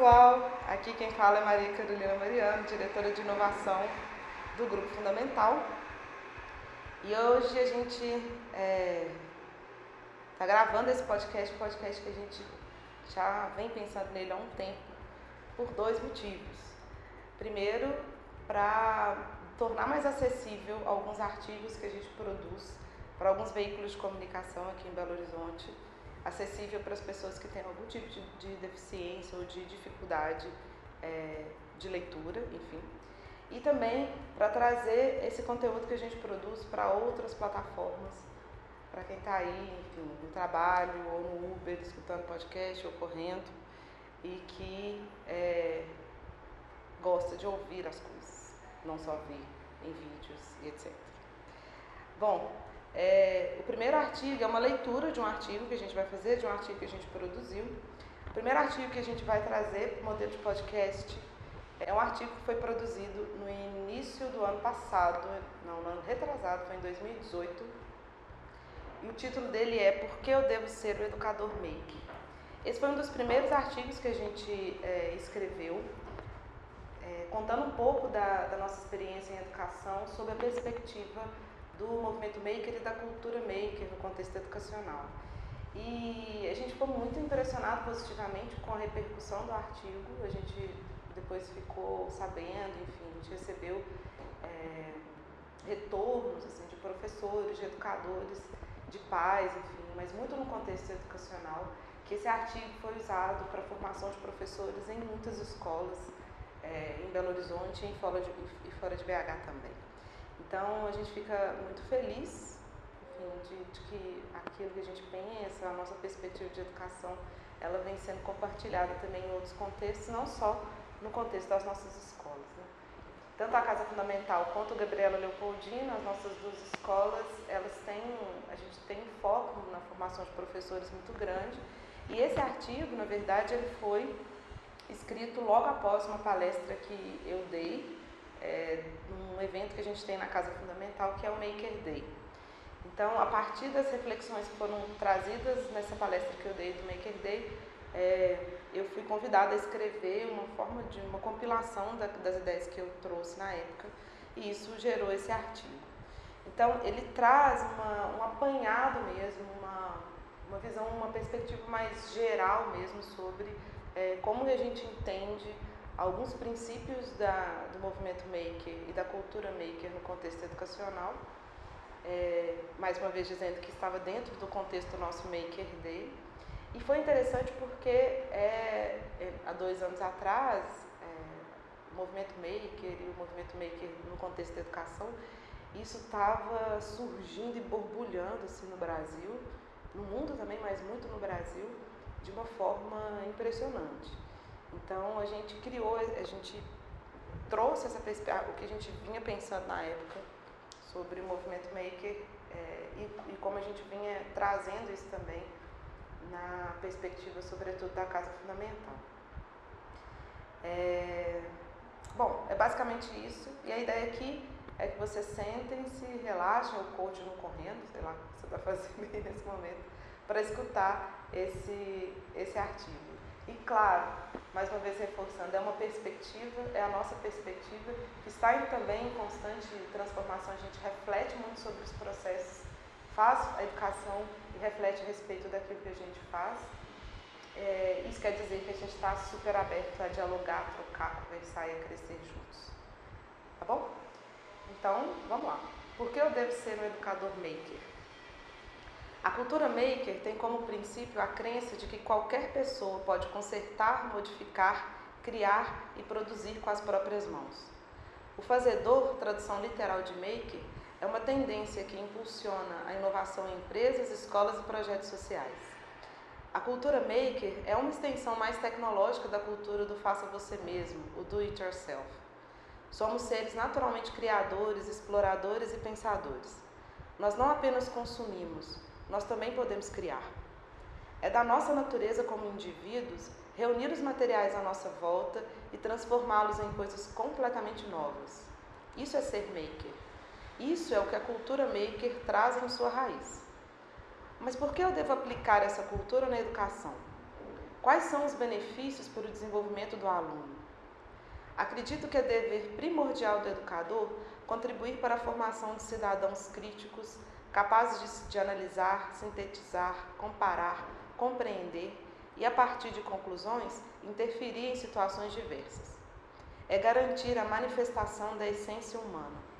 pessoal, aqui quem fala é Maria Carolina Mariano, diretora de inovação do Grupo Fundamental. E hoje a gente está é, tá gravando esse podcast, podcast que a gente já vem pensando nele há um tempo, por dois motivos. Primeiro, para tornar mais acessível alguns artigos que a gente produz para alguns veículos de comunicação aqui em Belo Horizonte acessível para as pessoas que têm algum tipo de, de deficiência ou de dificuldade é, de leitura, enfim. E também para trazer esse conteúdo que a gente produz para outras plataformas, para quem está aí, enfim, no trabalho ou no Uber, escutando podcast ou correndo e que é, gosta de ouvir as coisas, não só ver em vídeos e etc. Bom, é, o primeiro artigo é uma leitura de um artigo que a gente vai fazer, de um artigo que a gente produziu. O primeiro artigo que a gente vai trazer para o modelo de podcast é um artigo que foi produzido no início do ano passado, não, no ano retrasado, foi em 2018. E o título dele é Por que eu devo ser o educador make? Esse foi um dos primeiros artigos que a gente é, escreveu, é, contando um pouco da, da nossa experiência em educação sob a perspectiva do movimento maker e da cultura maker no contexto educacional. E a gente ficou muito impressionado positivamente com a repercussão do artigo, a gente depois ficou sabendo, enfim, a gente recebeu é, retornos assim, de professores, de educadores, de pais, enfim, mas muito no contexto educacional, que esse artigo foi usado para a formação de professores em muitas escolas, é, em Belo Horizonte e fora de, e fora de BH também. Então a gente fica muito feliz enfim, de, de, que aquilo que a gente pensa, a nossa perspectiva de educação, ela vem sendo compartilhada também em outros contextos, não só no contexto das nossas escolas. Né? Tanto a Casa Fundamental quanto o Gabriela Leopoldina, as nossas duas escolas, elas têm, a gente tem um foco na formação de professores muito grande. E esse artigo, na verdade, ele foi escrito logo após uma palestra que eu dei é, num evento que a gente tem na Casa Fundamental, que é o Maker Day. Então, a partir das reflexões que foram trazidas nessa palestra que eu dei do Maker Day, é, eu fui convidada a escrever uma forma de uma compilação da, das ideias que eu trouxe na época, e isso gerou esse artigo. Então, ele traz uma, um apanhado mesmo, uma, uma visão, uma perspectiva mais geral mesmo sobre é, como a gente entende alguns princípios da, do movimento maker e da cultura maker no contexto educacional. É, mais uma vez dizendo que estava dentro do contexto do nosso Maker Day. E foi interessante porque é, é, há dois anos atrás, é, o movimento maker e o movimento maker no contexto da educação, isso estava surgindo e borbulhando assim, no Brasil, no mundo também, mas muito no Brasil, de uma forma impressionante. Então a gente criou, a gente trouxe essa o que a gente vinha pensando na época sobre o movimento maker é, e, e, como a gente vinha trazendo isso também na perspectiva, sobretudo, da Casa Fundamental. É, bom, é basicamente isso. E a ideia aqui é que vocês sentem, se relaxem, o coach não correndo, sei lá o que você está fazendo aí nesse momento, para escutar esse, esse artigo. E claro, mais uma vez reforçando, é uma perspectiva, é a nossa perspectiva, que está também em constante transformação. A gente reflete muito sobre os processos, faz a educação e reflete a respeito daquilo que a gente faz. É, isso quer dizer que a gente está super aberto a dialogar, a trocar, conversar e a crescer juntos. Tá bom? Então, vamos lá. Por que eu devo ser um educador maker? A cultura maker tem como princípio a crença de que qualquer pessoa pode consertar, modificar, criar e produzir com as próprias mãos. O fazedor, tradução literal de maker, é uma tendência que impulsiona a inovação em empresas, escolas e projetos sociais. A cultura maker é uma extensão mais tecnológica da cultura do faça você mesmo, o do it yourself. Somos seres naturalmente criadores, exploradores e pensadores. Nós não apenas consumimos, nós também podemos criar. É da nossa natureza como indivíduos reunir os materiais à nossa volta e transformá-los em coisas completamente novas. Isso é ser maker. Isso é o que a cultura maker traz em sua raiz. Mas por que eu devo aplicar essa cultura na educação? Quais são os benefícios para o desenvolvimento do aluno? Acredito que é dever primordial do educador contribuir para a formação de cidadãos críticos, capazes de, de analisar, sintetizar, comparar, compreender e, a partir de conclusões, interferir em situações diversas. É garantir a manifestação da essência humana.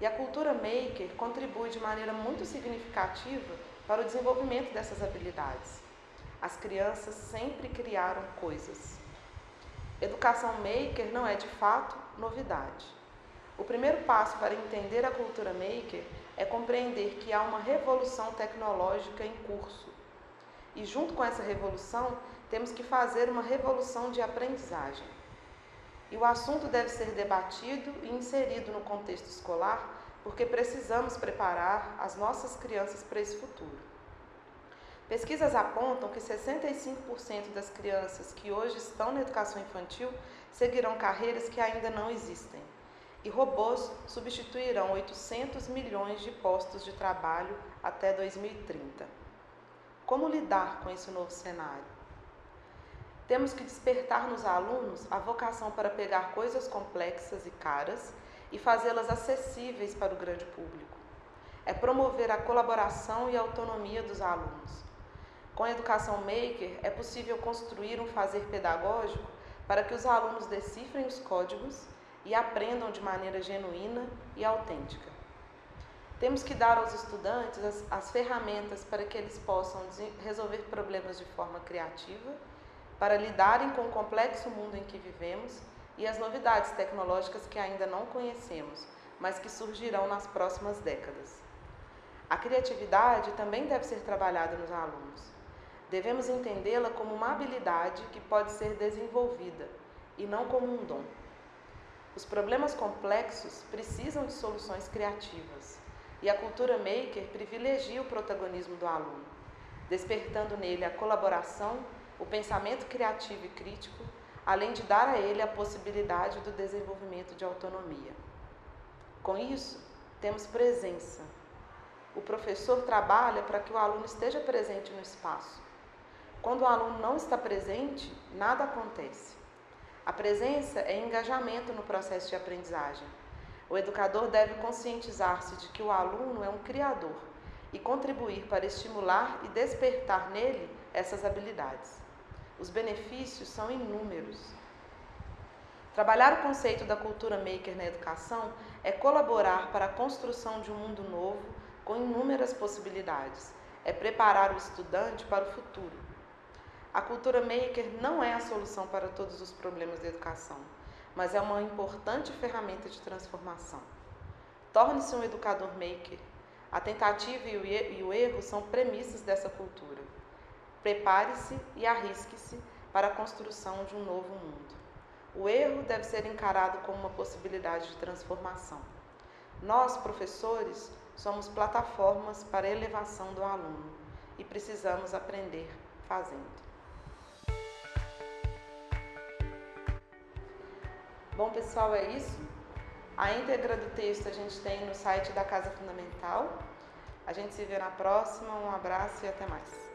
E a cultura maker contribui de maneira muito significativa para o desenvolvimento dessas habilidades. As crianças sempre criaram coisas. Educação maker não é de fato novidade. O primeiro passo para entender a cultura maker é compreender que há uma revolução tecnológica em curso e, junto com essa revolução, temos que fazer uma revolução de aprendizagem. E o assunto deve ser debatido e inserido no contexto escolar, porque precisamos preparar as nossas crianças para esse futuro. Pesquisas apontam que 65% das crianças que hoje estão na educação infantil seguirão carreiras que ainda não existem. E robôs substituirão 800 milhões de postos de trabalho até 2030. Como lidar com esse novo cenário? Temos que despertar nos alunos a vocação para pegar coisas complexas e caras e fazê-las acessíveis para o grande público. É promover a colaboração e a autonomia dos alunos. Com a educação maker, é possível construir um fazer pedagógico para que os alunos decifrem os códigos e aprendam de maneira genuína e autêntica. Temos que dar aos estudantes as, as ferramentas para que eles possam resolver problemas de forma criativa, para lidarem com o complexo mundo em que vivemos e as novidades tecnológicas que ainda não conhecemos, mas que surgirão nas próximas décadas. A criatividade também deve ser trabalhada nos alunos. Devemos entendê-la como uma habilidade que pode ser desenvolvida e não como um dom. Os problemas complexos precisam de soluções criativas. E a cultura maker privilegia o protagonismo do aluno, despertando nele a colaboração, o pensamento criativo e crítico, além de dar a ele a possibilidade do desenvolvimento de autonomia. Com isso, temos presença. O professor trabalha para que o aluno esteja presente no espaço. Quando o aluno não está presente, nada acontece. A presença é engajamento no processo de aprendizagem. O educador deve conscientizar-se de que o aluno é um criador e contribuir para estimular e despertar nele essas habilidades. Os benefícios são inúmeros. Trabalhar o conceito da cultura maker na educação é colaborar para a construção de um mundo novo com inúmeras possibilidades. É preparar o estudante para o futuro. A cultura maker não é a solução para todos os problemas da educação mas é uma importante ferramenta de transformação. Torne-se um educador maker. A tentativa e o erro são premissas dessa cultura. Prepare-se e arrisque-se para a construção de um novo mundo. O erro deve ser encarado como uma possibilidade de transformação. Nós, professores, somos plataformas para a elevação do aluno e precisamos aprender fazendo. Bom, pessoal, é isso. A íntegra do texto a gente tem no site da Casa Fundamental. A gente se vê na próxima. Um abraço e até mais.